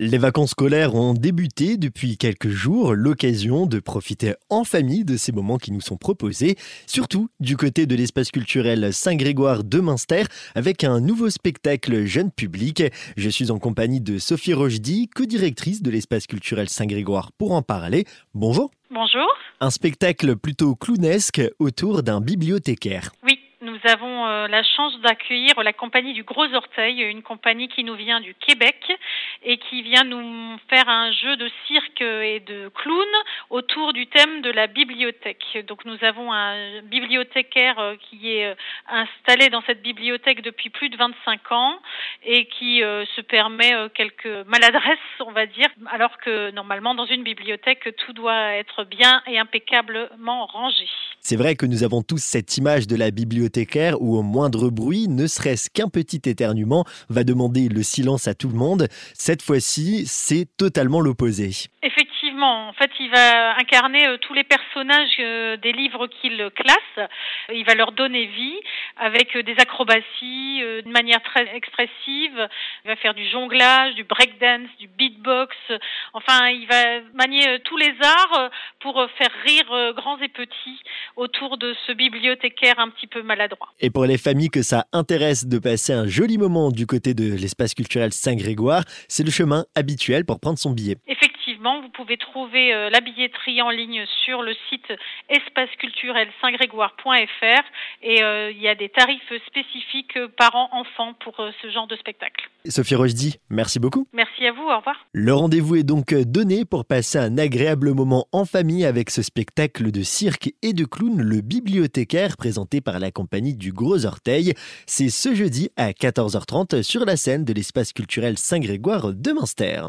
Les vacances scolaires ont débuté depuis quelques jours, l'occasion de profiter en famille de ces moments qui nous sont proposés, surtout du côté de l'espace culturel Saint-Grégoire de Münster avec un nouveau spectacle jeune public. Je suis en compagnie de Sophie Rochdy, co-directrice de l'espace culturel Saint-Grégoire pour en parler. Bonjour. Bonjour. Un spectacle plutôt clownesque autour d'un bibliothécaire. Nous avons euh, la chance d'accueillir la compagnie du Gros Orteil, une compagnie qui nous vient du Québec et qui vient nous faire un jeu de cirque et de clown autour du thème de la bibliothèque. Donc nous avons un bibliothécaire euh, qui est euh, installé dans cette bibliothèque depuis plus de 25 ans et qui se permet quelques maladresses, on va dire, alors que normalement dans une bibliothèque tout doit être bien et impeccablement rangé. C'est vrai que nous avons tous cette image de la bibliothécaire où au moindre bruit, ne serait-ce qu'un petit éternuement, va demander le silence à tout le monde. Cette fois-ci, c'est totalement l'opposé. En fait, il va incarner euh, tous les personnages euh, des livres qu'il classe. Il va leur donner vie avec euh, des acrobaties de manière très expressive. Il va faire du jonglage, du breakdance, du beatbox. Enfin, il va manier tous les arts pour faire rire grands et petits autour de ce bibliothécaire un petit peu maladroit. Et pour les familles que ça intéresse de passer un joli moment du côté de l'espace culturel Saint-Grégoire, c'est le chemin habituel pour prendre son billet. Effectivement vous pouvez trouver euh, la billetterie en ligne sur le site espaceculturel-saint-grégoire.fr et euh, il y a des tarifs spécifiques euh, parents-enfants pour ce genre de spectacle. Sophie Rochdy, merci beaucoup. Merci à vous, au revoir. Le rendez-vous est donc donné pour passer un agréable moment en famille avec ce spectacle de cirque et de clown, le bibliothécaire, présenté par la compagnie du Gros Orteil. C'est ce jeudi à 14h30 sur la scène de l'espace culturel Saint-Grégoire de Münster.